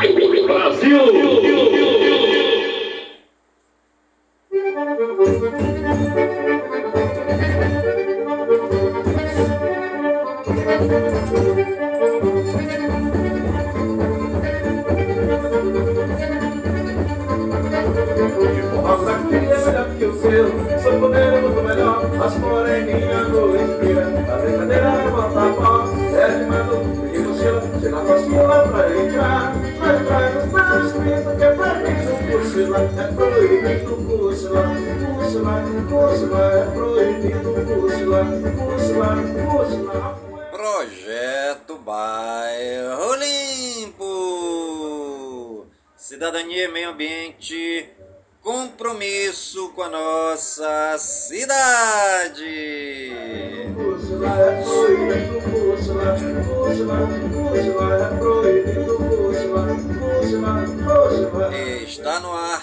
Projeto Compromisso com a nossa cidade. Está no ar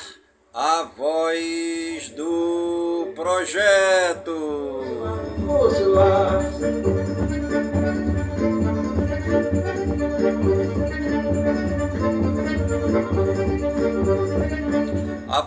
a voz do projeto.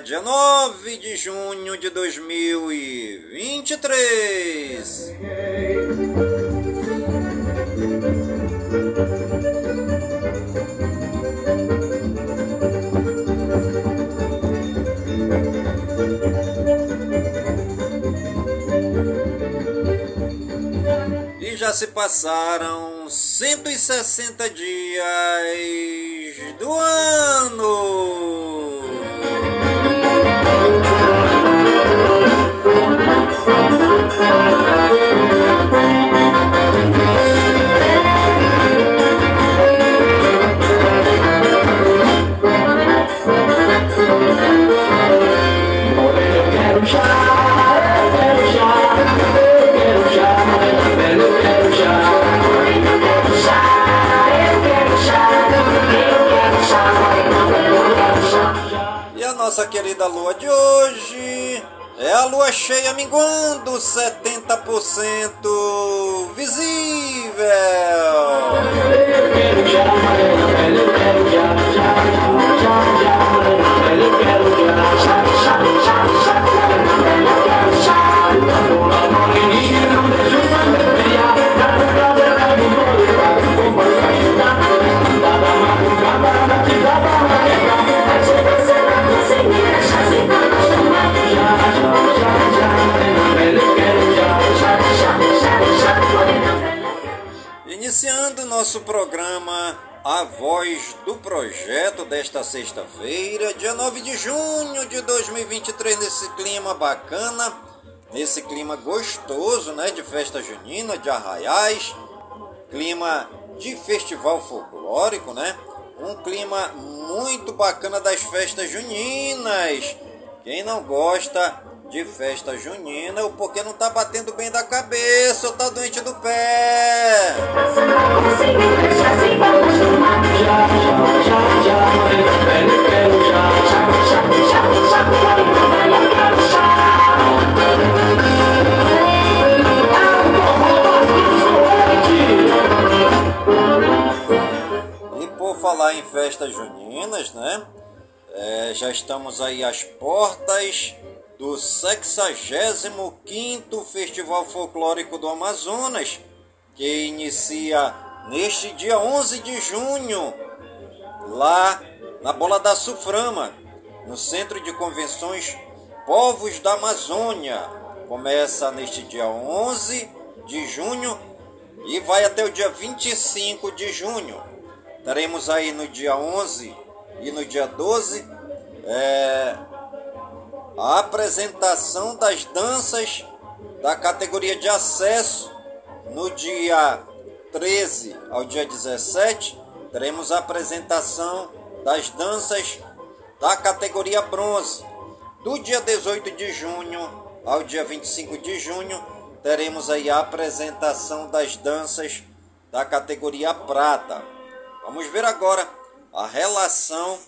Dia 9 de junho de 2023. E já se passaram 160 dias Projeto desta sexta-feira, dia 9 de junho de 2023, nesse clima bacana, nesse clima gostoso, né, de festa junina, de arraiais, clima de festival folclórico, né? Um clima muito bacana das festas juninas. Quem não gosta de festa junina, ou porque não tá batendo bem da cabeça, ou tá doente do pé. E por falar em festas juninas, né? É, já estamos aí às portas do 65º Festival Folclórico do Amazonas, que inicia neste dia 11 de junho, lá na Bola da Suframa, no Centro de Convenções Povos da Amazônia. Começa neste dia 11 de junho e vai até o dia 25 de junho. Estaremos aí no dia 11 e no dia 12 é, a apresentação das danças da categoria de acesso no dia 13 ao dia 17. Teremos a apresentação das danças da categoria bronze. Do dia 18 de junho ao dia 25 de junho, teremos aí a apresentação das danças da categoria prata. Vamos ver agora a relação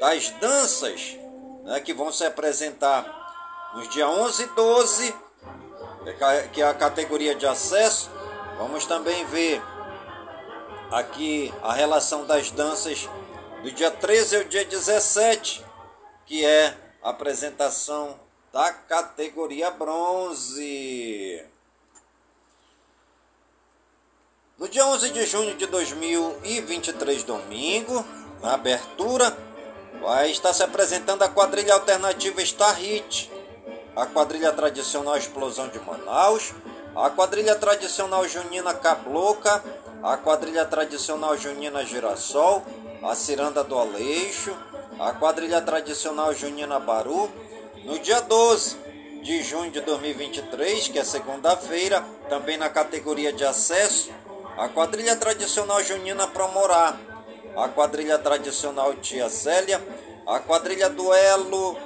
das danças né, que vão se apresentar nos dias 11 e 12, que é a categoria de acesso. Vamos também ver aqui a relação das danças do dia 13 ao dia 17, que é a apresentação da categoria bronze. No dia 11 de junho de 2023, domingo, na abertura, vai estar se apresentando a quadrilha alternativa Star Hit, a quadrilha tradicional Explosão de Manaus, a quadrilha tradicional Junina Cabloca, a quadrilha tradicional Junina Girassol, a Ciranda do Aleixo, a quadrilha tradicional Junina Baru, no dia 12 de junho de 2023, que é segunda-feira, também na categoria de acesso, a quadrilha tradicional Junina Promorá, a quadrilha tradicional Tia Célia, a quadrilha Duelo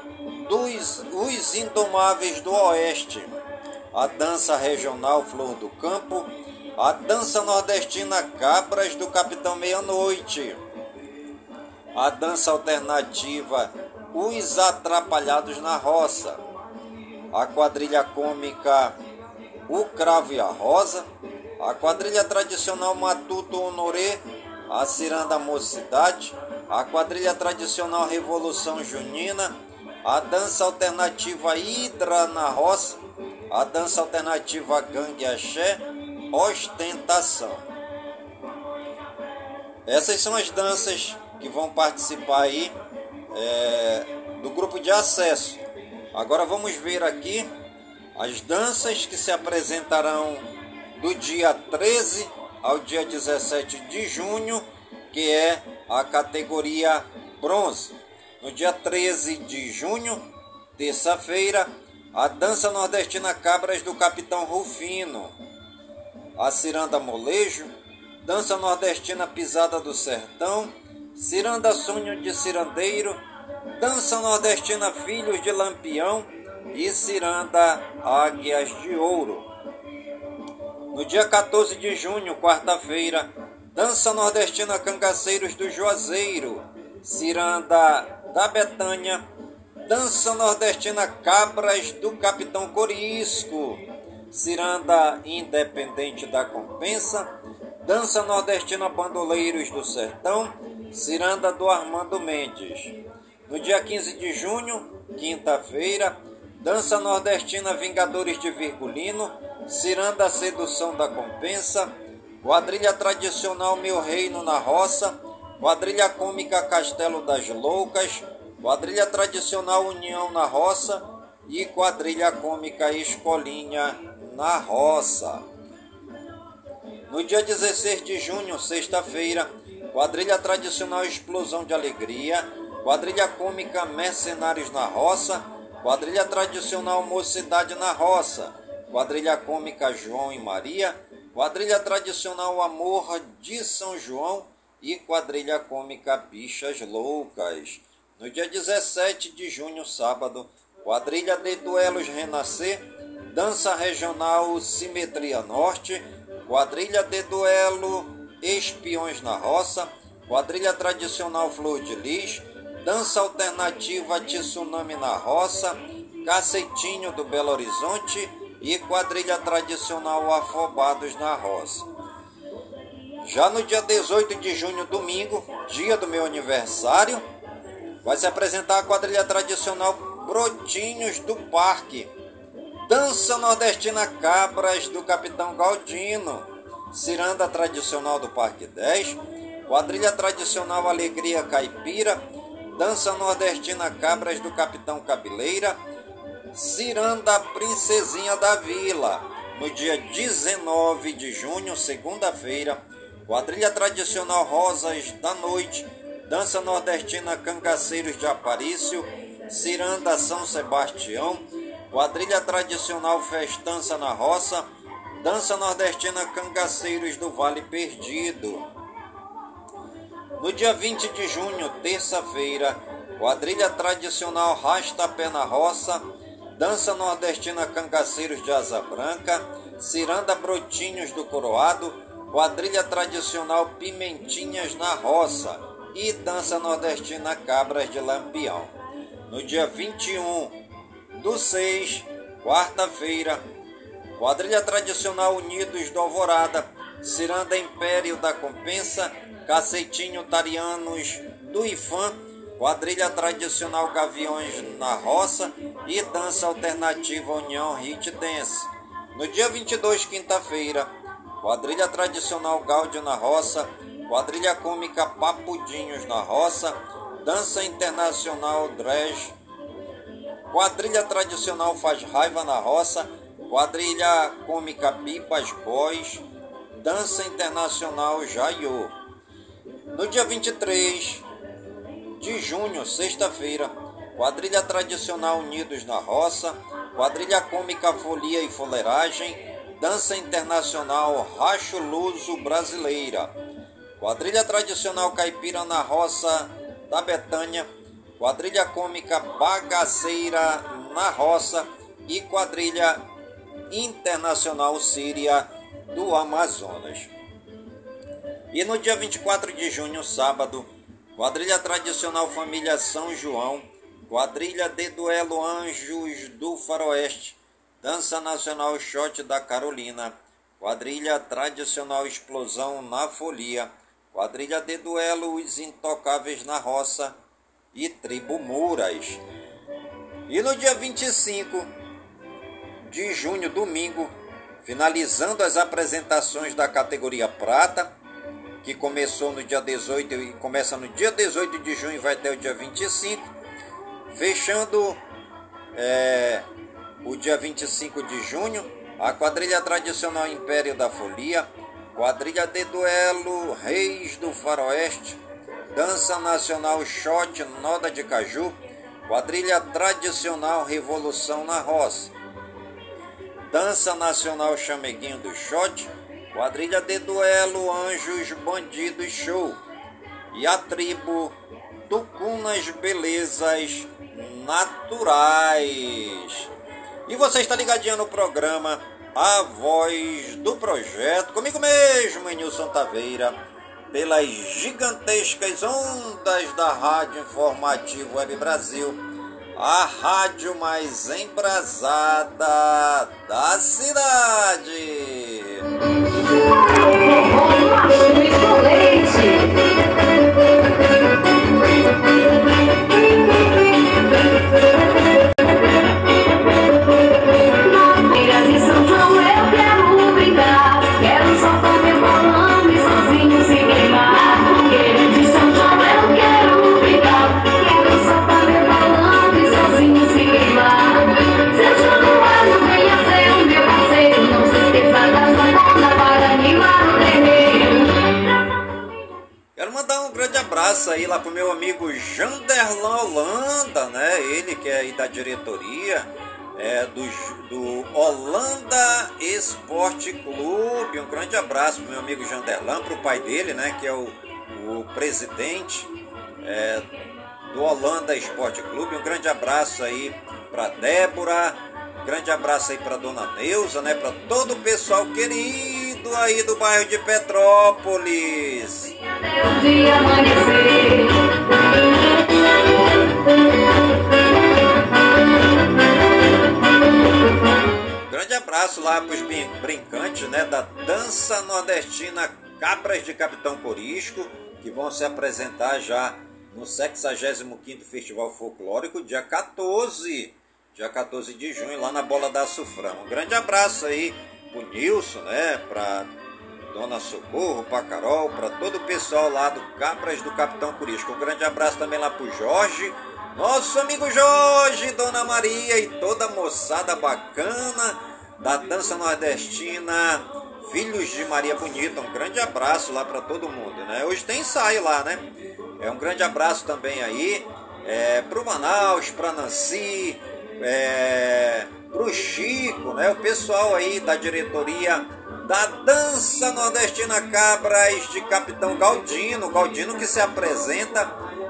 dos Os Indomáveis do Oeste, a dança regional Flor do Campo, a dança nordestina Cabras do Capitão Meia-Noite, a dança alternativa Os Atrapalhados na Roça, a quadrilha cômica O Cravo e a Rosa, a quadrilha tradicional Matuto Honoré a Ciranda Mocidade, a quadrilha tradicional Revolução Junina, a dança alternativa Hidra na Roça, a dança alternativa Gangue Axé, Ostentação. Essas são as danças que vão participar aí é, do grupo de acesso. Agora vamos ver aqui as danças que se apresentarão do dia 13 ao dia 17 de junho, que é a categoria bronze. No dia 13 de junho, terça-feira, a dança nordestina Cabras do Capitão Rufino, a ciranda Molejo, dança nordestina Pisada do Sertão, ciranda Sonho de Cirandeiro, dança nordestina Filhos de Lampião e ciranda Águias de Ouro. No dia 14 de junho, quarta-feira, dança nordestina Cangaceiros do Juazeiro, Ciranda da Betânia, dança nordestina Cabras do Capitão Corisco, Ciranda Independente da Compensa, dança nordestina Bandoleiros do Sertão, Ciranda do Armando Mendes. No dia 15 de junho, quinta-feira, dança nordestina Vingadores de Virgulino, Ciranda Sedução da Compensa, quadrilha tradicional Meu Reino na Roça, quadrilha cômica Castelo das Loucas, quadrilha tradicional União na Roça. E quadrilha cômica Escolinha na Roça. No dia 16 de junho, sexta-feira, quadrilha tradicional Explosão de Alegria, quadrilha cômica Mercenários na Roça, quadrilha tradicional Mocidade na Roça, quadrilha cômica João e Maria, quadrilha tradicional Amor de São João e quadrilha cômica Bichas Loucas. No dia 17 de junho, sábado, quadrilha de duelos Renascer, dança regional Simetria Norte, quadrilha de duelo Espiões na Roça, quadrilha tradicional Flor de Lis, dança alternativa Tsunami na Roça, Cacetinho do Belo Horizonte e quadrilha tradicional Afobados na Roça. Já no dia 18 de junho, domingo, dia do meu aniversário, vai se apresentar a quadrilha tradicional Brotinhos do Parque, Dança Nordestina Cabras do Capitão Galdino, Ciranda Tradicional do Parque 10, Quadrilha Tradicional Alegria Caipira, Dança Nordestina Cabras do Capitão Cabeleira, Ciranda Princesinha da Vila, no dia 19 de junho, segunda-feira, quadrilha tradicional Rosas da Noite, dança nordestina Cangaceiros de Aparício, Ciranda São Sebastião, quadrilha tradicional Festança na Roça, dança nordestina Cangaceiros do Vale Perdido. No dia 20 de junho, terça-feira, quadrilha tradicional Rasta-Pé na Roça, dança nordestina Cangaceiros de Asa Branca, Ciranda Brotinhos do Coroado, quadrilha tradicional Pimentinhas na Roça e dança nordestina Cabras de Lampião. No dia 21 do 6, quarta-feira, quadrilha tradicional Unidos do Alvorada, Ciranda Império da Compensa, Caceitinho Tarianos do Ifã, quadrilha tradicional Gaviões na Roça e dança alternativa União Hit Dance. No dia 22, quinta-feira, quadrilha tradicional Gáudio na Roça, quadrilha cômica Papudinhos na Roça, dança internacional Dredge, quadrilha tradicional Faz Raiva na Roça, quadrilha cômica Pipas Boys, dança internacional Jaiô. No dia 23 de junho, sexta-feira, quadrilha tradicional Unidos na Roça, quadrilha cômica Folia e Foleragem, dança internacional Racho Luso Brasileira, quadrilha tradicional Caipira na Roça da Betânia, quadrilha cômica Bagaceira na Roça. E quadrilha internacional Síria do Amazonas. E no dia 24 de junho, sábado, quadrilha tradicional Família São João, quadrilha de duelo Anjos do Faroeste, dança nacional Shot da Carolina, quadrilha tradicional Explosão na Folia, quadrilha de duelo Os Intocáveis na Roça e Tribo Muras. E no dia 25 de junho, domingo, finalizando as apresentações da categoria prata, que começou no dia 18 e começa no dia 18 de junho e vai até o dia 25, fechando é, o dia 25 de junho, a quadrilha tradicional Império da Folia, quadrilha de duelo Reis do Faroeste, dança nacional Shot Noda de Caju, quadrilha tradicional Revolução na Roça, dança nacional Chameguinho do Shot, Quadrilha de duelo Anjos Bandidos Show. E a tribo Tucunas Belezas Naturais. E você está ligadinho no programa A Voz do Projeto, comigo mesmo, Nilson Taveira, pelas gigantescas ondas da Rádio Informativo Web Brasil, a rádio mais embrasada da cidade. Abraço aí lá pro meu amigo Janderlan Holanda, né? Ele que é aí da diretoria é, do, do Holanda Esporte Clube. Um grande abraço pro meu amigo Janderlan, pro pai dele, né? Que é o, o presidente é, do Holanda Esporte Clube. Um grande abraço aí pra Débora. Um grande abraço aí pra dona Neuza, né? Pra todo o pessoal querido aí do bairro de Petrópolis. Grande abraço lá para os brincantes né, da dança nordestina Cabras de Capitão Corisco, que vão se apresentar já no 65º Festival Folclórico, dia 14, dia 14 de junho, lá na Bola da Sufrão. Um grande abraço aí pro Nilson, né, para Dona Socorro, para Carol, para todo o pessoal lá do Capras do Capitão Curisco. Um grande abraço também lá pro Jorge, nosso amigo Jorge, Dona Maria e toda a moçada bacana da dança nordestina, Filhos de Maria Bonita. Um grande abraço lá para todo mundo, né? Hoje tem ensaio lá, né? É um grande abraço também aí é, pro Manaus, pra Nancy, é, pro Chico, né? O pessoal aí da diretoria da Dança Nordestina Cabras de Capitão Galdino, Galdino que se apresenta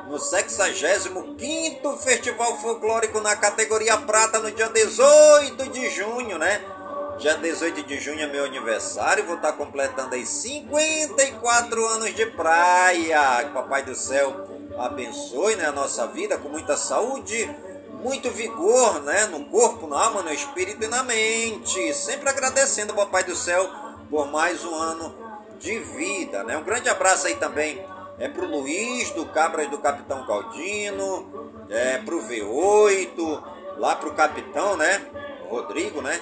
no 65º Festival Folclórico na categoria prata no dia 18 de junho, né? Dia 18 de junho é meu aniversário, vou estar completando aí 54 anos de praia. Que Papai do Céu abençoe né, a nossa vida com muita saúde, muito vigor né, no corpo, na alma, no espírito e na mente. Sempre agradecendo ao Papai do Céu por mais um ano de vida. Né? Um grande abraço aí também é pro Luiz do Cabras do Capitão Caldino, é pro V8, lá pro Capitão, né? Rodrigo, né?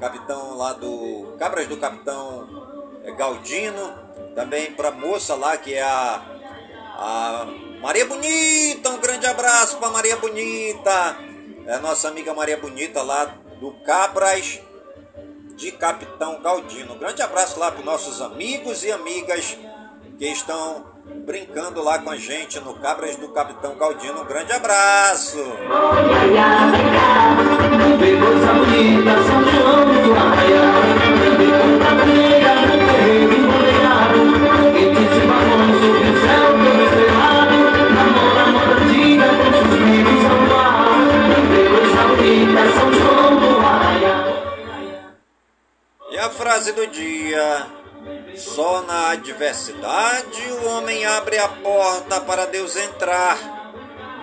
Capitão lá do Cabras do Capitão é, Galdino, também pra moça lá que é a, a Maria Bonita, um grande abraço para Maria Bonita, é a nossa amiga Maria Bonita lá do Cabras de Capitão Galdino. Um grande abraço lá para nossos amigos e amigas que estão brincando lá com a gente no Cabras do Capitão Galdino. Um grande abraço! Frase do dia só na adversidade o homem abre a porta para Deus entrar.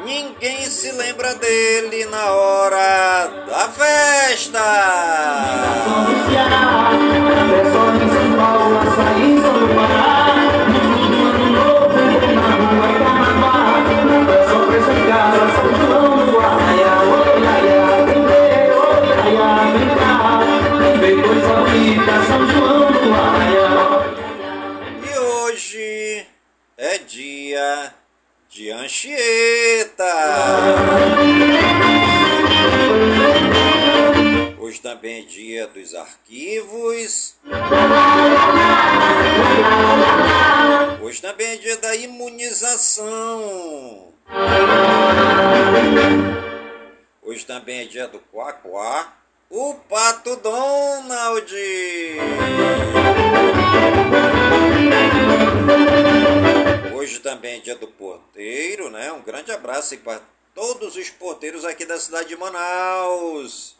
Ninguém se lembra dele na hora da festa. Anchieta. Hoje também é dia dos arquivos. Hoje também é dia da imunização. Hoje também é dia do Quaquá. O Pato Donald. Hoje também é dia do porteiro, né? Um grande abraço aí para todos os porteiros aqui da cidade de Manaus.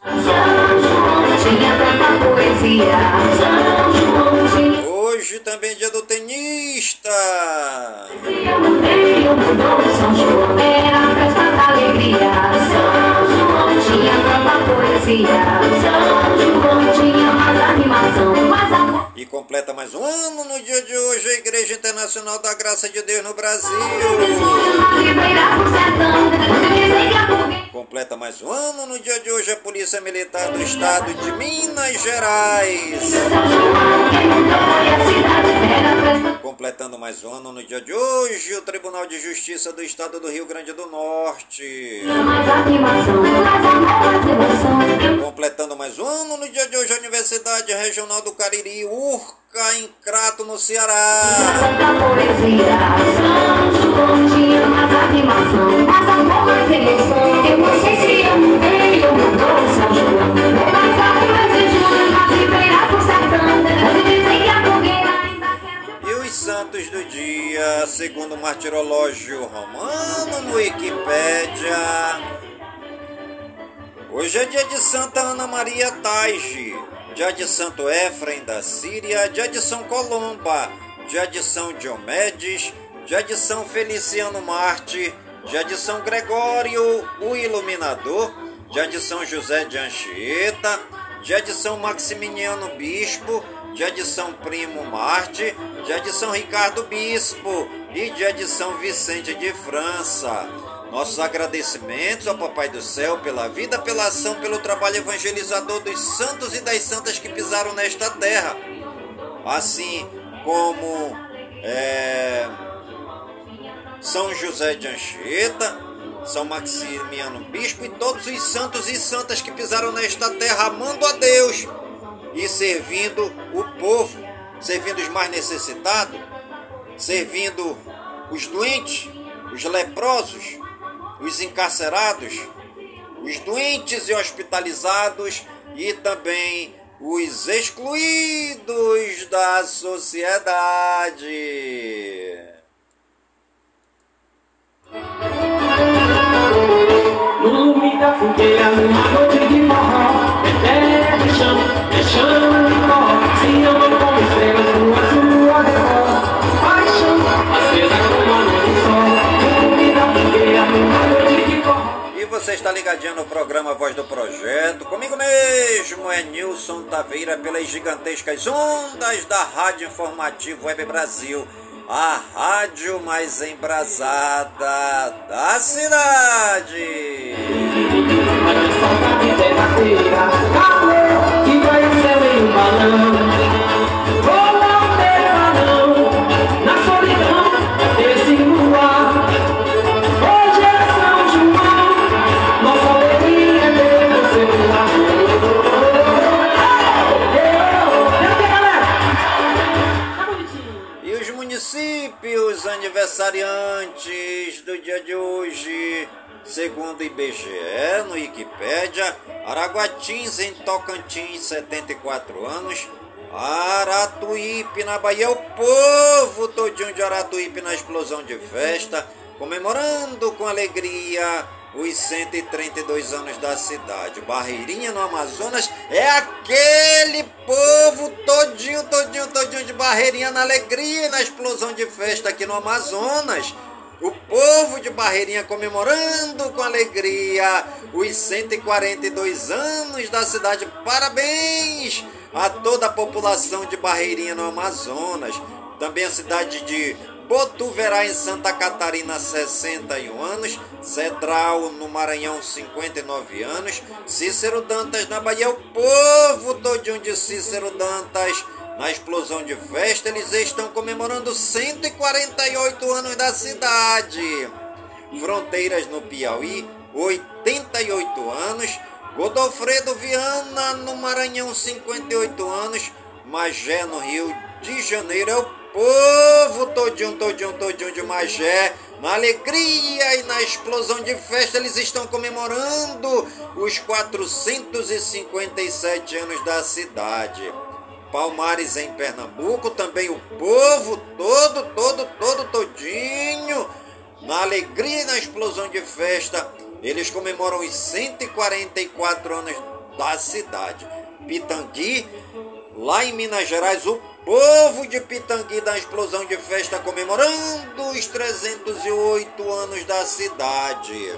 Hoje também é dia do tenista. Completa mais um ano no dia de hoje a Igreja Internacional da Graça de Deus no Brasil. Completa mais um ano no dia de hoje a Polícia Militar do Estado de Minas Gerais. Completando mais um ano no dia de hoje o Tribunal de Justiça do Estado do Rio Grande do Norte. Completando mais um ano no dia de hoje a Universidade Regional do Cariri, URCA, em Crato, no Ceará. E os santos do dia, segundo o martirológio romano no Wikipédia. Hoje é dia de Santa Ana Maria Taige, de Santo Efraim da Síria, de São Colomba, de São Diomedes, de São Feliciano Marte, de São Gregório, o Iluminador, de São José de Anchieta, de São Maximiliano Bispo, de São Primo Marte, de São Ricardo Bispo e de São Vicente de França. Nossos agradecimentos ao Papai do Céu pela vida, pela ação, pelo trabalho evangelizador dos santos e das santas que pisaram nesta terra. Assim como é, São José de Anchieta, São Maximiano Bispo e todos os santos e santas que pisaram nesta terra amando a Deus e servindo o povo, servindo os mais necessitados, servindo os doentes, os leprosos, os encarcerados, os doentes e hospitalizados e também os excluídos da sociedade. No lume da fogueira, numa noite de forró, é terra de chão, é chão está ligadinho no programa Voz do Projeto. Comigo mesmo é Nilson Taveira pelas gigantescas ondas da Rádio Informativo Web Brasil. A rádio mais embrasada da cidade. Mas aniversariantes do dia de hoje, segundo IBGE, no Wikipédia, Araguatins, em Tocantins, 74 anos. Aratuípe, na Bahia, o povo todinho de Aratuípe na explosão de festa, comemorando com alegria os 132 anos da cidade. Barreirinha no Amazonas é aquele povo todinho, todinho, todinho de Barreirinha na alegria e na explosão de festa aqui no Amazonas. O povo de Barreirinha comemorando com alegria os 142 anos da cidade. Parabéns a toda a população de Barreirinha no Amazonas. Também a cidade de Botuverá em Santa Catarina, 61 anos. Cedral no Maranhão, 59 anos. Cícero Dantas na Bahia, o povo todinho de Cícero Dantas. Na explosão de festa, eles estão comemorando 148 anos da cidade. Fronteiras no Piauí, 88 anos. Godofredo Viana no Maranhão, 58 anos. Magé no Rio de Janeiro é o povo todinho, todinho, todinho de Magé. Na alegria e na explosão de festa, eles estão comemorando os 457 anos da cidade. Palmares em Pernambuco, também o povo todo, todo, todo, todinho. Na alegria e na explosão de festa, eles comemoram os 144 anos da cidade. Pitangui, lá em Minas Gerais, o povo de Pitangui da explosão de festa comemorando os 308 anos da cidade.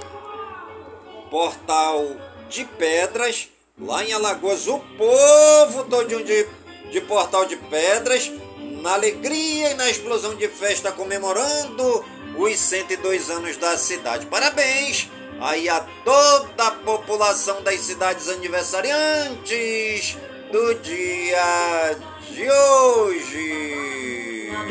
Portal de Pedras, lá em Alagoas, o povo todinho de, de Portal de Pedras, na alegria e na explosão de festa comemorando os 102 anos da cidade. Parabéns aí a toda a população das cidades aniversariantes do dia de hoje. Na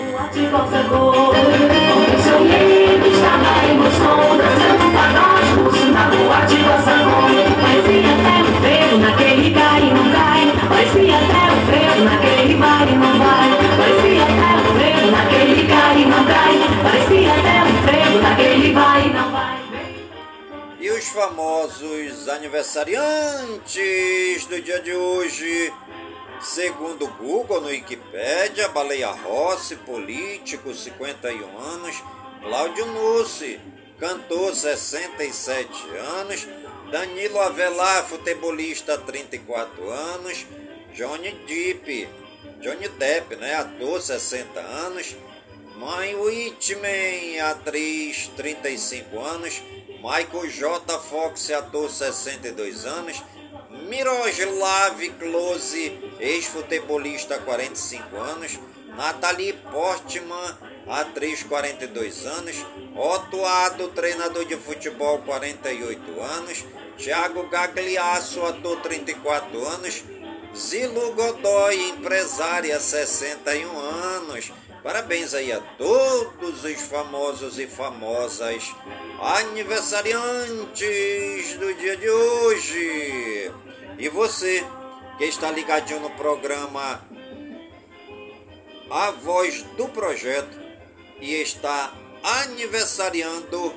E os famosos aniversariantes do dia de hoje, segundo Google no Wikipédia, Baleia Rossi, político, 51 anos, Cláudio Nussi, cantor, 67 anos, Danilo Avelar, futebolista, 34 anos, Johnny Depp, Johnny Depp, né, ator, 60 anos, Mãe Whitman, atriz, 35 anos, Michael J. Fox, ator, 62 anos, Miroslav Klose, ex-futebolista, 45 anos, Nathalie Portman, atriz, 42 anos, Otto Ado, treinador de futebol, 48 anos, Thiago Gagliasso, ator, 34 anos, Zilu Godoy, empresária, 61 anos. Parabéns aí a todos os famosos e famosas aniversariantes do dia de hoje. E você que está ligadinho no programa A Voz do Projeto e está aniversariando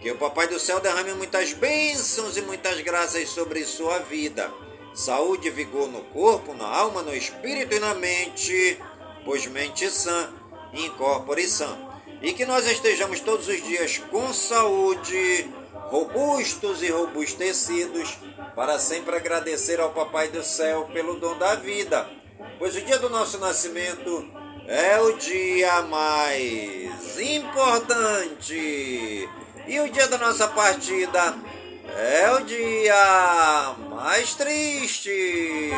Que o Papai do Céu derrame muitas bênçãos e muitas graças sobre sua vida. Saúde e vigor no corpo, na alma, no espírito e na mente, pois mente sã, incorpore sã. E que nós estejamos todos os dias com saúde, robustos e robustecidos, para sempre agradecer ao Papai do Céu pelo dom da vida, pois o dia do nosso nascimento é o dia mais importante e o dia da nossa partida é o dia mais triste.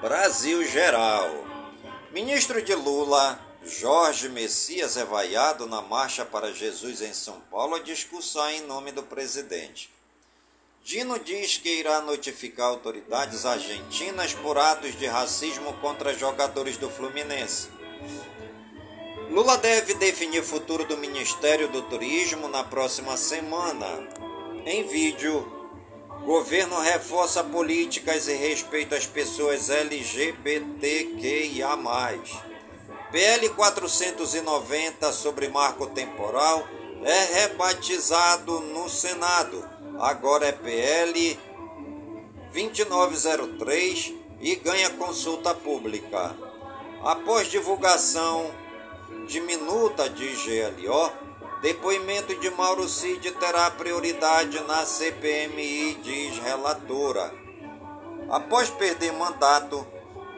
Brasil Geral. Ministro de Lula Jorge Messias é vaiado na Marcha para Jesus em São Paulo a discussão em nome do presidente. Dino diz que irá notificar autoridades argentinas por atos de racismo contra jogadores do Fluminense. Lula deve definir futuro do Ministério do Turismo na próxima semana. Em vídeo, governo reforça políticas e respeito às pessoas LGBTQIA. PL 490 sobre marco temporal é rebatizado no Senado. Agora é PL 2903 e ganha consulta pública. Após divulgação de minuta de GLO, depoimento de Mauro Cid terá prioridade na CPMI, diz relatora. Após perder mandato,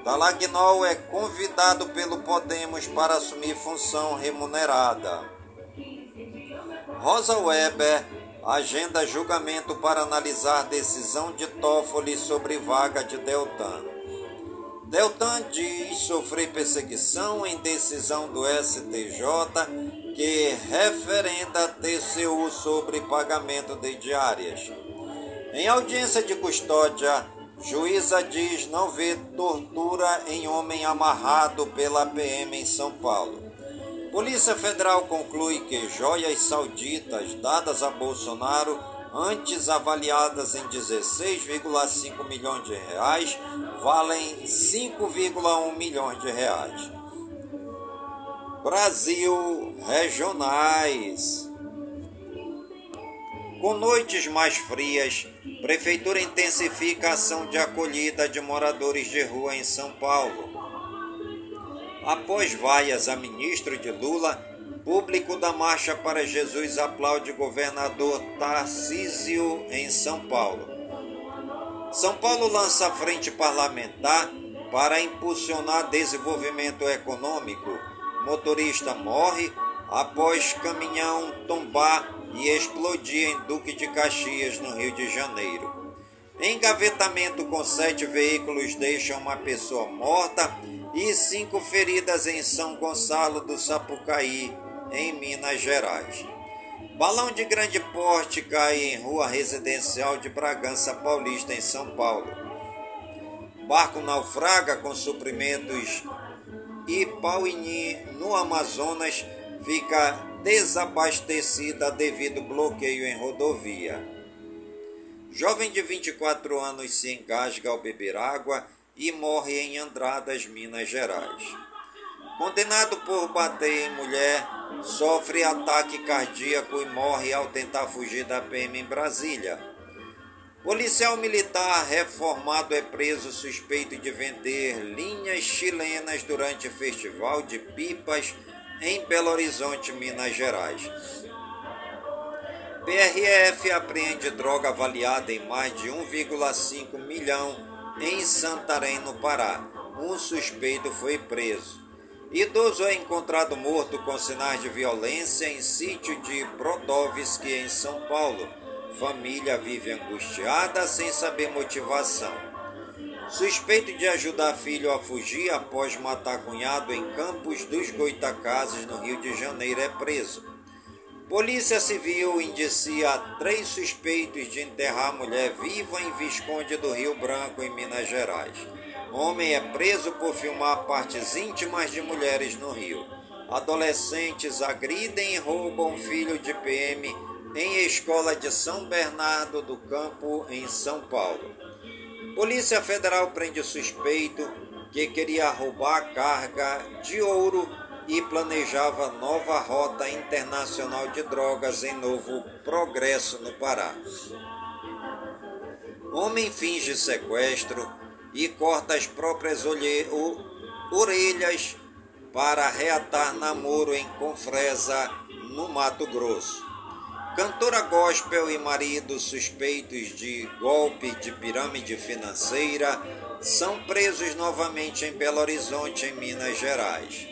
Dalagnol é convidado pelo Podemos para assumir função remunerada. Rosa Weber agenda julgamento para analisar decisão de Toffoli sobre vaga de Deltan. Deltan diz sofrer perseguição em decisão do STJ que referenda TCU sobre pagamento de diárias. Em audiência de custódia, Juíza diz não ver tortura em homem amarrado pela PM em São Paulo. Polícia Federal conclui que joias sauditas dadas a Bolsonaro, antes avaliadas em 16,5 milhões de reais, valem 5,1 milhões de reais. Brasil Regionais. Com noites mais frias, Prefeitura intensifica a ação de acolhida de moradores de rua em São Paulo. Após vaias a ministro de Lula, público da Marcha para Jesus aplaude governador Tarcísio em São Paulo. São Paulo lança frente parlamentar para impulsionar desenvolvimento econômico. Motorista morre após caminhão tombar e explodir em Duque de Caxias, no Rio de Janeiro. Engavetamento com sete veículos deixa uma pessoa morta e cinco feridas em São Gonçalo do Sapucaí, em Minas Gerais. Balão de grande porte cai em rua residencial de Bragança Paulista, em São Paulo. Barco naufraga com suprimentos e Pauini, no Amazonas, fica desabastecida devido bloqueio em rodovia. Jovem de 24 anos se engasga ao beber água e morre em Andradas, Minas Gerais. Condenado por bater em mulher, sofre ataque cardíaco e morre ao tentar fugir da PM em Brasília. Policial militar reformado é preso suspeito de vender linhas chilenas durante festival de pipas em Belo Horizonte, Minas Gerais. PRF apreende droga avaliada em mais de 1,5 milhão em Santarém, no Pará. Um suspeito foi preso. Idoso é encontrado morto com sinais de violência em sítio de Brodowski, em São Paulo. Família vive angustiada sem saber motivação. Suspeito de ajudar filho a fugir após matar cunhado em Campos dos Goitacazes, no Rio de Janeiro, é preso. Polícia Civil indicia três suspeitos de enterrar mulher viva em Visconde do Rio Branco, em Minas Gerais. Homem é preso por filmar partes íntimas de mulheres no Rio. adolescentes agridem e roubam filho de PM em escola de São Bernardo do Campo, em São Paulo. Polícia Federal prende suspeito que queria roubar carga de ouro e planejava nova rota internacional de drogas em Novo Progresso, no Pará. Homem finge sequestro e corta as próprias orelhas para reatar namoro em Confresa, no Mato Grosso. Cantora gospel e marido suspeitos de golpe de pirâmide financeira são presos novamente em Belo Horizonte, em Minas Gerais.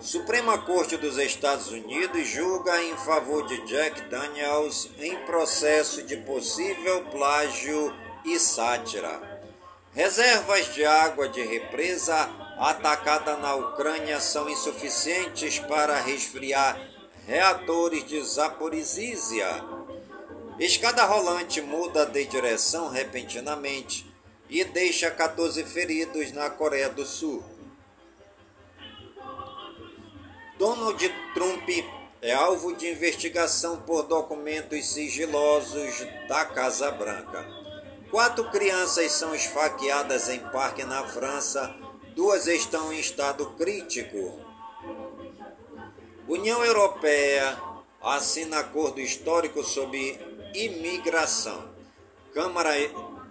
Suprema Corte dos Estados Unidos julga em favor de Jack Daniels em processo de possível plágio e sátira. Reservas de água de represa atacada na Ucrânia são insuficientes para resfriar reatores de Zaporizhia. Escada rolante muda de direção repentinamente e deixa 14 feridos na Coreia do Sul. Donald Trump é alvo de investigação por documentos sigilosos da Casa Branca. Quatro crianças são esfaqueadas em parque na França, duas estão em estado crítico. União Europeia assina acordo histórico sobre imigração. Câmara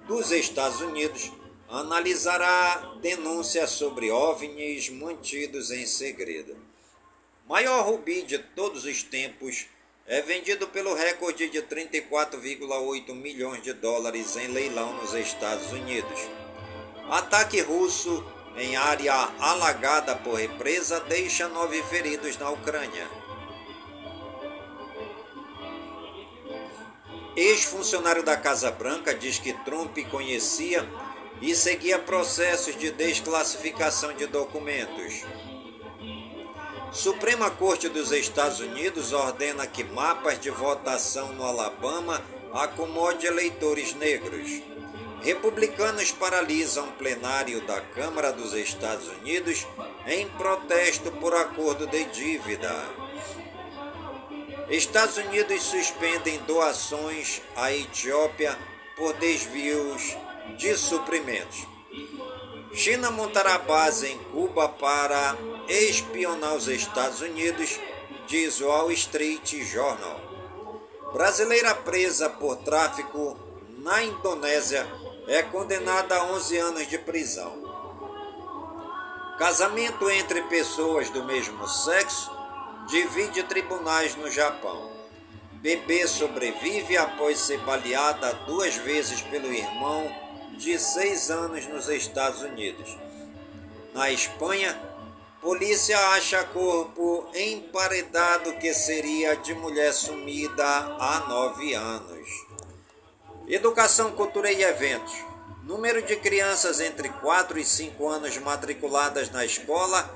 dos Estados Unidos analisará denúncias sobre OVNIs mantidos em segredo. Maior rubi de todos os tempos é vendido pelo recorde de 34,8 milhões de dólares em leilão nos Estados Unidos. Ataque russo em área alagada por represa deixa nove feridos na Ucrânia. Ex-funcionário da Casa Branca diz que Trump conhecia e seguia processos de desclassificação de documentos. Suprema Corte dos Estados Unidos ordena que mapas de votação no Alabama acomode eleitores negros. Republicanos paralisam plenário da Câmara dos Estados Unidos em protesto por acordo de dívida. Estados Unidos suspendem doações à Etiópia por desvios de suprimentos. China montará base em Cuba para espionar os Estados Unidos, diz Wall Street Journal. Brasileira presa por tráfico na Indonésia é condenada a 11 anos de prisão. Casamento entre pessoas do mesmo sexo divide tribunais no Japão. Bebê sobrevive após ser baleada duas vezes pelo irmão de seis anos nos Estados Unidos. Na Espanha, polícia acha corpo emparedado que seria de mulher sumida há nove anos. Educação, cultura e eventos. Número de crianças entre 4 e 5 anos matriculadas na escola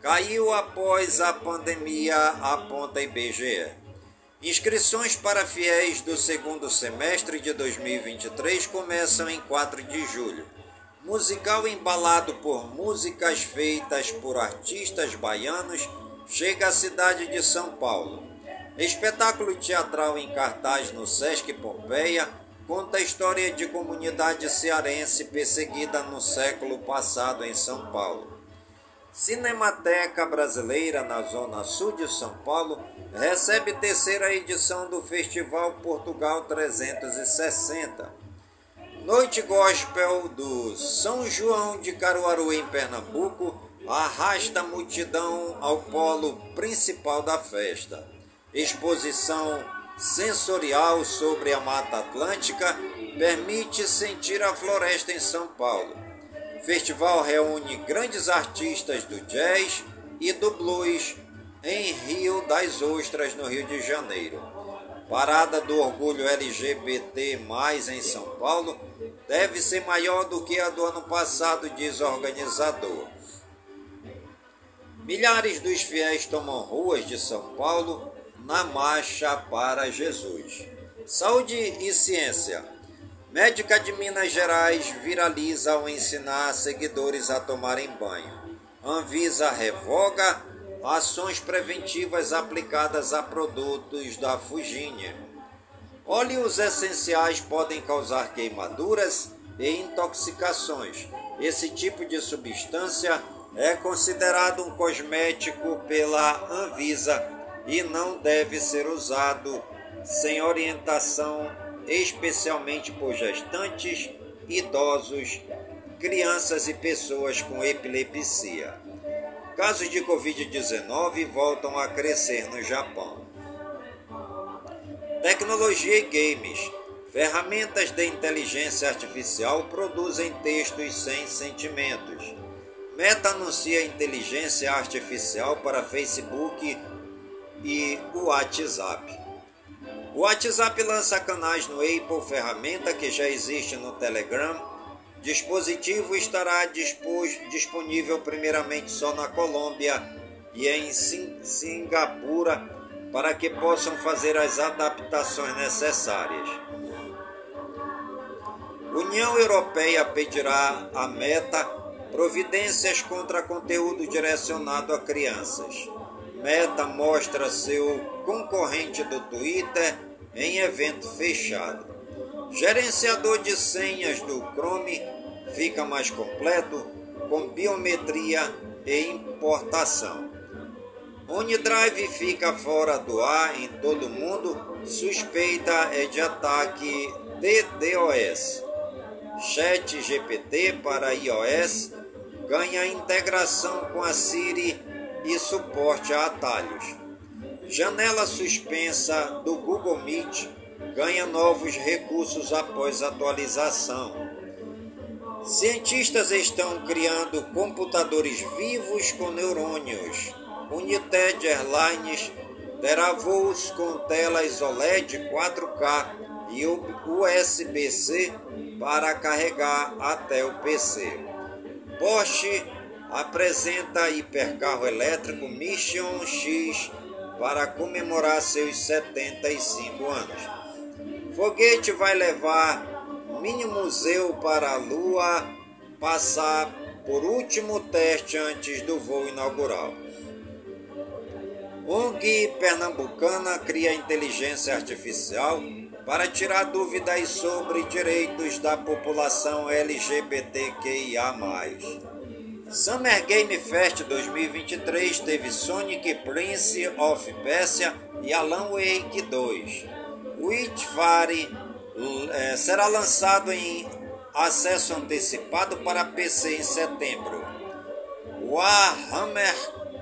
caiu após a pandemia, aponta IBGE. Inscrições para fiéis do segundo semestre de 2023 começam em 4 de julho. Musical embalado por músicas feitas por artistas baianos chega à cidade de São Paulo. Espetáculo teatral em cartaz no Sesc Pompeia conta a história de comunidade cearense perseguida no século passado em São Paulo. Cinemateca Brasileira na Zona Sul de São Paulo recebe terceira edição do Festival Portugal 360. Noite Gospel do São João de Caruaru, em Pernambuco, arrasta a multidão ao polo principal da festa. Exposição sensorial sobre a Mata Atlântica permite sentir a floresta em São Paulo. Festival reúne grandes artistas do jazz e do blues em Rio das Ostras, no Rio de Janeiro. Parada do Orgulho LGBT, em São Paulo, deve ser maior do que a do ano passado, diz o organizador. Milhares dos fiéis tomam ruas de São Paulo na marcha para Jesus. Saúde e ciência. Médica de Minas Gerais viraliza ao ensinar seguidores a tomarem banho. Anvisa revoga ações preventivas aplicadas a produtos da Fugine. Óleos essenciais podem causar queimaduras e intoxicações. Esse tipo de substância é considerado um cosmético pela Anvisa e não deve ser usado sem orientação, especialmente por gestantes, idosos, crianças e pessoas com epilepsia. Casos de Covid-19 voltam a crescer no Japão. Tecnologia e games. Ferramentas de inteligência artificial produzem textos sem sentimentos. Meta anuncia inteligência artificial para Facebook e o WhatsApp. O WhatsApp lança canais no Apple, ferramenta que já existe no Telegram dispositivo estará disponível primeiramente só na Colômbia e em Singapura para que possam fazer as adaptações necessárias. União Europeia pedirá à Meta providências contra conteúdo direcionado a crianças. Meta mostra seu concorrente do Twitter em evento fechado. Gerenciador de senhas do Chrome fica mais completo com biometria e importação. OneDrive fica fora do ar em todo o mundo, suspeita é de ataque DDoS. Chat GPT para iOS ganha integração com a Siri e suporte a atalhos. Janela suspensa do Google Meet ganha novos recursos após atualização. Cientistas estão criando computadores vivos com neurônios. United Airlines terá voos com telas OLED 4K e USB-C para carregar até o PC. Porsche apresenta hipercarro elétrico Mission X para comemorar seus 75 anos. Foguete vai levar mini museu para a Lua passar por último teste antes do voo inaugural. ONG Pernambucana cria inteligência artificial para tirar dúvidas sobre direitos da população LGBTQIA+. Summer Game Fest 2023 teve Sonic Prince of Persia e Alan Wake 2. Witchfire é, será lançado em acesso antecipado para PC em setembro. Warhammer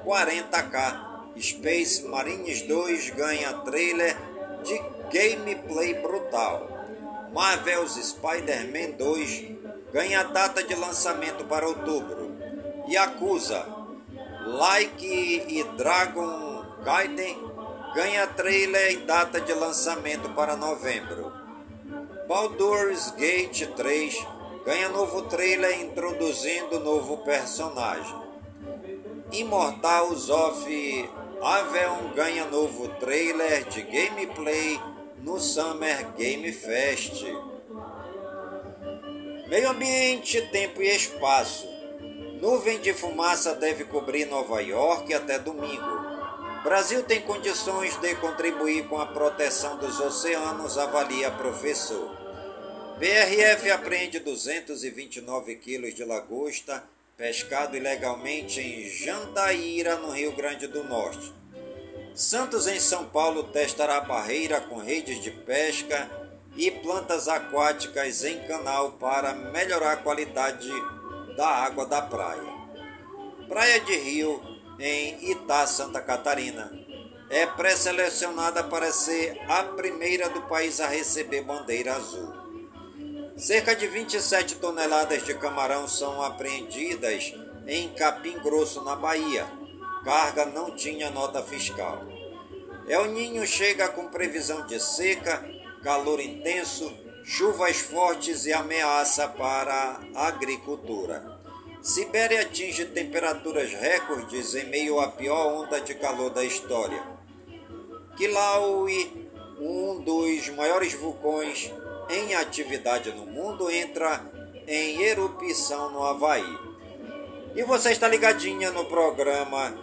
40k Space Marines 2 ganha trailer de gameplay brutal. Marvel's Spider-Man 2 ganha data de lançamento para outubro. Yakuza, Like e Dragon Gaiden ganha trailer e data de lançamento para novembro. Baldur's Gate 3 ganha novo trailer introduzindo novo personagem. Immortals of Avion ganha novo trailer de gameplay no Summer Game Fest. Meio ambiente, tempo e espaço. Nuvem de fumaça deve cobrir Nova York até domingo. Brasil tem condições de contribuir com a proteção dos oceanos, avalia professor. BRF apreende 229 quilos de lagosta pescado ilegalmente em Jandaíra, no Rio Grande do Norte. Santos, em São Paulo, testará barreira com redes de pesca e plantas aquáticas em canal para melhorar a qualidade da água da praia. Praia de Rio em Itá, Santa Catarina. É pré-selecionada para ser a primeira do país a receber bandeira azul. Cerca de 27 toneladas de camarão são apreendidas em Capim Grosso, na Bahia. carga não tinha nota fiscal. El Ninho chega com previsão de seca, calor intenso, chuvas fortes e ameaça para a agricultura. Sibéria atinge temperaturas recordes em meio à pior onda de calor da história. Kilauea, um dos maiores vulcões em atividade no mundo, entra em erupção no Havaí. E você está ligadinha no programa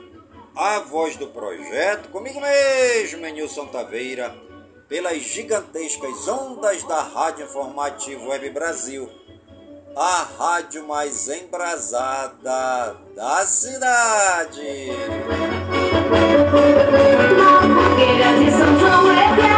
A Voz do Projeto, comigo mesmo, Nilson Taveira, pelas gigantescas ondas da Rádio Informativo Web Brasil, a rádio mais embrasada da cidade. De São João eu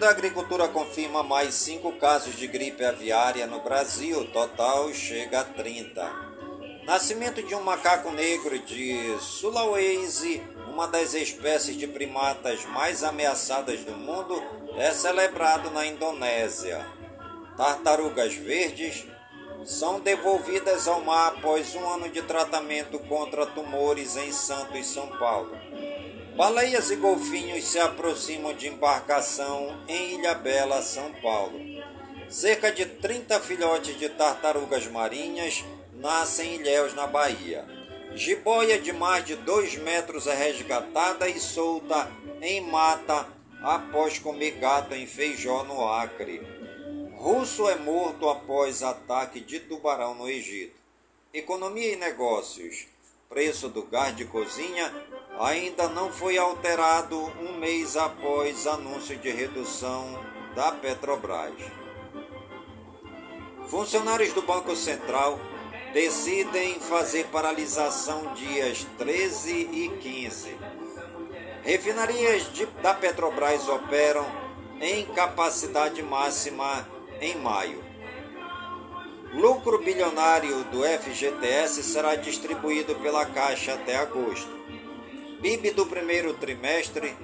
da Agricultura confirma mais cinco casos de gripe aviária no Brasil, total chega a 30. Nascimento de um macaco negro de Sulawesi, uma das espécies de primatas mais ameaçadas do mundo, é celebrado na Indonésia. Tartarugas verdes são devolvidas ao mar após um ano de tratamento contra tumores em Santos, São Paulo. Baleias e golfinhos se aproximam de embarcação em Ilhabela, São Paulo. Cerca de 30 filhotes de tartarugas marinhas nascem em Ilhéus, na Bahia. Jiboia de mais de 2 metros é resgatada e solta em mata após comer gato em Feijó, no Acre. Russo é morto após ataque de tubarão no Egito. Economia e negócios. Preço do gás de cozinha ainda não foi alterado um mês após anúncio de redução da Petrobras. Funcionários do Banco Central decidem fazer paralisação dias 13 e 15. Refinarias de, da Petrobras operam em capacidade máxima em maio. Lucro bilionário do FGTS será distribuído pela Caixa até agosto. PIB do primeiro trimestre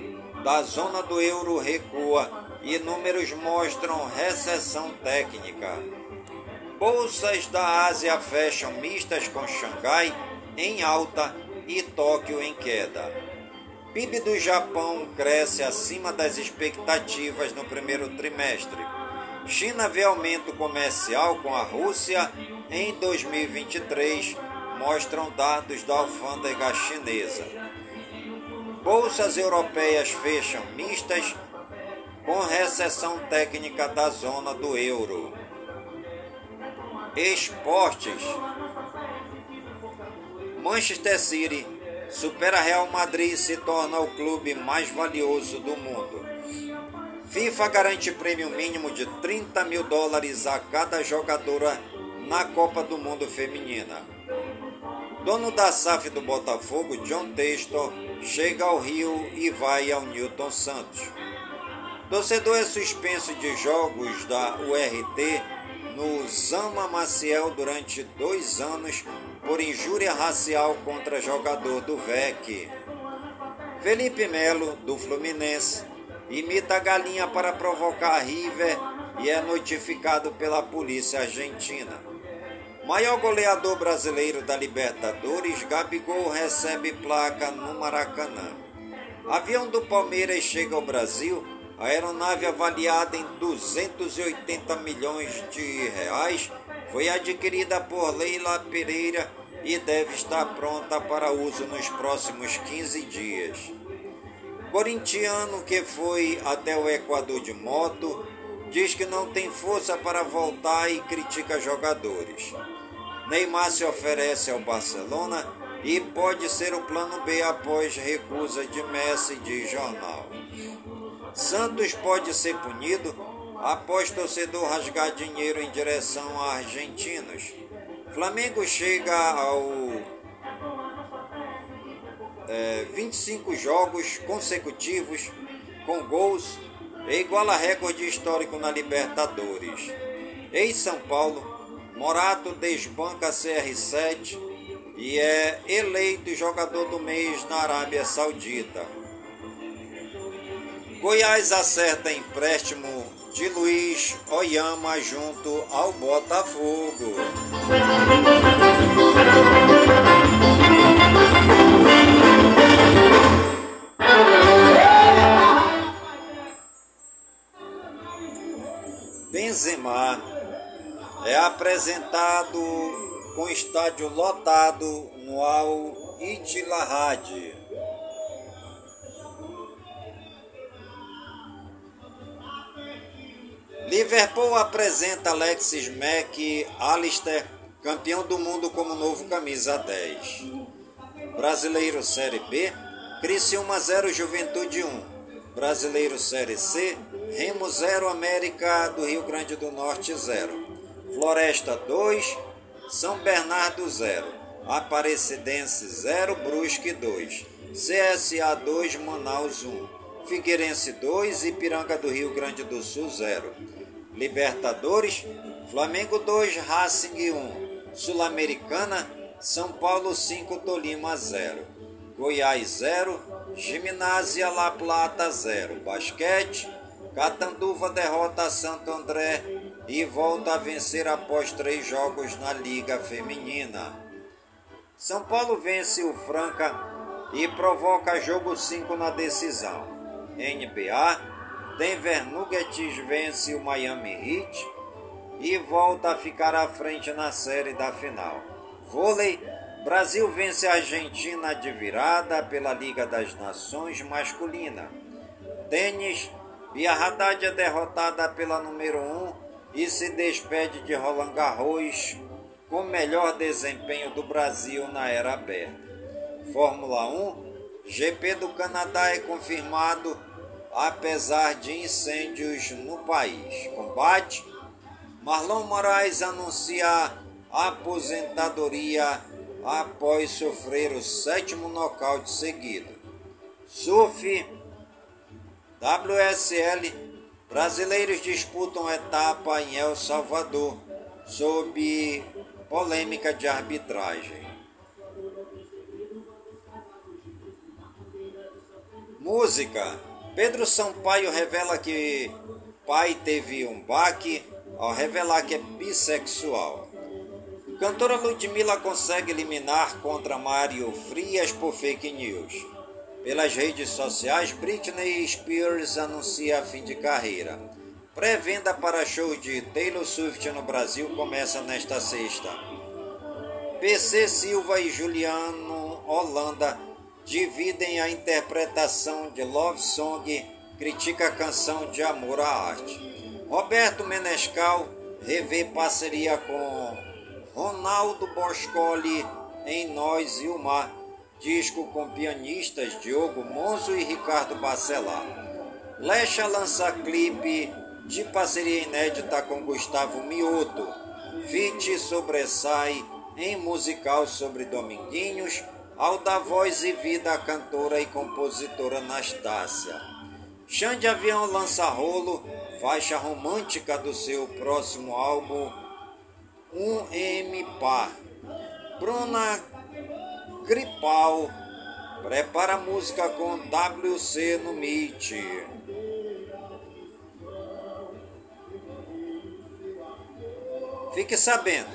da zona do euro recua e números mostram recessão técnica. Bolsas da Ásia fecham mistas com Xangai em alta e Tóquio em queda. PIB do Japão cresce acima das expectativas no primeiro trimestre. China vê aumento comercial com a Rússia em 2023, mostram dados da alfândega chinesa. Bolsas europeias fecham mistas com recessão técnica da zona do euro. Esportes. Manchester City supera Real Madrid e se torna o clube mais valioso do mundo. FIFA garante prêmio mínimo de 30 mil dólares a cada jogadora na Copa do Mundo Feminina. Dono da SAF do Botafogo, John Textor, chega ao Rio e vai ao Newton Santos. Torcedor é suspenso de jogos da URT no Zama Maciel durante dois anos por injúria racial contra jogador do VEC. Felipe Melo, do Fluminense, imita a galinha para provocar River e é notificado pela polícia argentina. Maior goleador brasileiro da Libertadores, Gabigol recebe placa no Maracanã. Avião do Palmeiras chega ao Brasil. A aeronave avaliada em 280 milhões de reais foi adquirida por Leila Pereira e deve estar pronta para uso nos próximos 15 dias. Corintiano que foi até o Equador de moto diz que não tem força para voltar e critica jogadores. Neymar se oferece ao Barcelona e pode ser o plano B após recusa de Messi de jornal. Santos pode ser punido após torcedor rasgar dinheiro em direção a argentinos. Flamengo chega ao é, 25 jogos consecutivos com gols e iguala recorde histórico na Libertadores. Em São Paulo, Morato desbanca CR7 e é eleito jogador do mês na Arábia Saudita. Goiás acerta empréstimo de Luiz Oyama junto ao Botafogo. Benzema é apresentado com estádio lotado no Al Ittihad. Liverpool apresenta Alexis Mac Alistair, campeão do mundo como novo camisa 10. Brasileiro Série B, Criciúma 0 Juventude 1. Brasileiro Série C, Remo 0 América do Rio Grande do Norte 0. Floresta 2, São Bernardo 0. Aparecidense 0, Brusque 2. CSA 2, Manaus 1. Figueirense 2, Ipiranga do Rio Grande do Sul 0. Libertadores, Flamengo 2, Racing 1. Sul-Americana, São Paulo 5, Tolima 0. Goiás 0, Gimnásia La Plata 0. Basquete, Catanduva derrota Santo André e volta a vencer após três jogos na Liga Feminina. São Paulo vence o Franca e provoca jogo 5 na decisão. NBA, Denver Nuggets vence o Miami Heat e volta a ficar à frente na série da final. Vôlei, Brasil vence a Argentina de virada pela Liga das Nações masculina. Tênis, Bia Haddad é derrotada pela número 1 e se despede de Roland Garros com melhor desempenho do Brasil na era aberta. Fórmula 1, GP do Canadá é confirmado apesar de incêndios no país. Combate, Marlon Moraes anuncia aposentadoria após sofrer o sétimo nocaute seguido. Surf, WSL, brasileiros disputam etapa em El Salvador sob polêmica de arbitragem. Música. Pedro Sampaio revela que pai teve um baque ao revelar que é bissexual. Cantora Ludmilla consegue eliminar contra Mário Frias por fake news. Pelas redes sociais, Britney Spears anuncia fim de carreira. Pré-venda para show de Taylor Swift no Brasil começa nesta sexta. PC Silva e Juliano Holanda dividem a interpretação de Love Song, critica a canção de amor à arte. Roberto Menescal revê parceria com Ronaldo Boscoli em Nós e o Mar, disco com pianistas Diogo Monzo e Ricardo Bacelar. Lecha lança clipe de parceria inédita com Gustavo Mioto. Fit sobressai em musical sobre Dominguinhos, ao dar voz e vida à cantora e compositora Anastácia. Xande Avião lança rolo, faixa romântica do seu próximo álbum, Um M Par. Bruna Gripal prepara música com WC no Meet. Fique sabendo,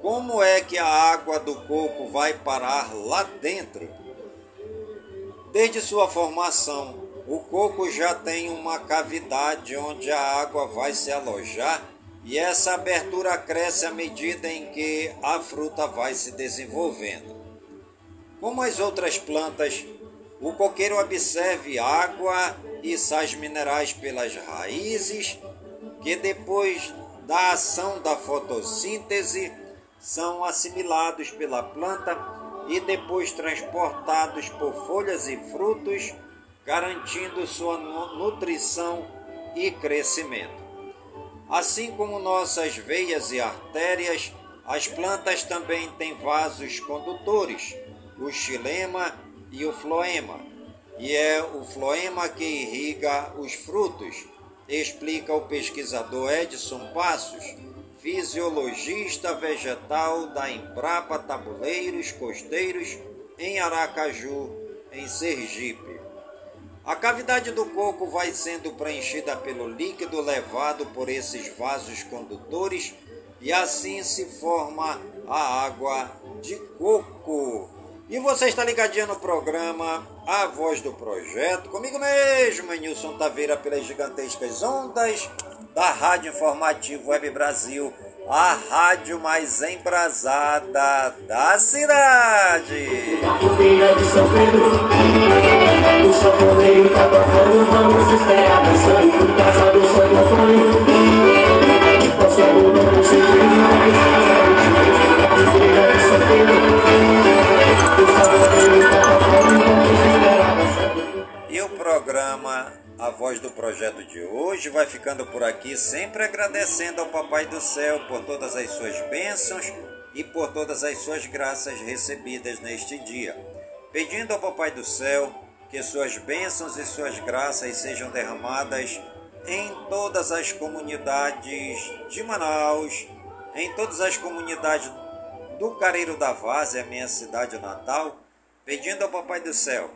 como é que a água do coco vai parar lá dentro? Desde sua formação, o coco já tem uma cavidade onde a água vai se alojar e essa abertura cresce à medida em que a fruta vai se desenvolvendo. Como as outras plantas, o coqueiro absorve água e sais minerais pelas raízes, que depois da ação da fotossíntese são assimilados pela planta e depois transportados por folhas e frutos, garantindo sua nutrição e crescimento. Assim como nossas veias e artérias, as plantas também têm vasos condutores, o xilema e o floema, e é o floema que irriga os frutos explica o pesquisador Edson Passos, fisiologista vegetal da Embrapa Tabuleiros Costeiros, em Aracaju, em Sergipe. A cavidade do coco vai sendo preenchida pelo líquido levado por esses vasos condutores e assim se forma a água de coco. E você está ligadinho no programa A Voz do Projeto, comigo mesmo, Nilson Taveira, pelas gigantescas ondas da Rádio Informativo Web Brasil, a rádio mais embrasada da cidade. de São Pedro, o sanfoneiro tá tocando, vamos esperar dançando, por casa do amor não se mais, de São Pedro, o sanfoneiro tá tocando, vamos esperar dançando. E o programa a voz do projeto de hoje vai ficando por aqui, sempre agradecendo ao Papai do Céu por todas as suas bênçãos e por todas as suas graças recebidas neste dia. Pedindo ao Papai do Céu que suas bênçãos e suas graças sejam derramadas em todas as comunidades de Manaus, em todas as comunidades do Careiro da Várzea, minha cidade natal, pedindo ao Papai do Céu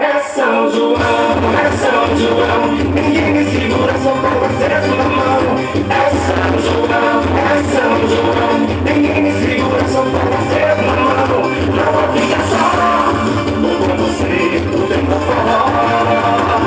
É São João, é São João, ninguém me segura, só com acesso na mão. É São João, é São João, ninguém me segura, só com acesso na mão. Não vou ficar só, com você, o tempo é fora.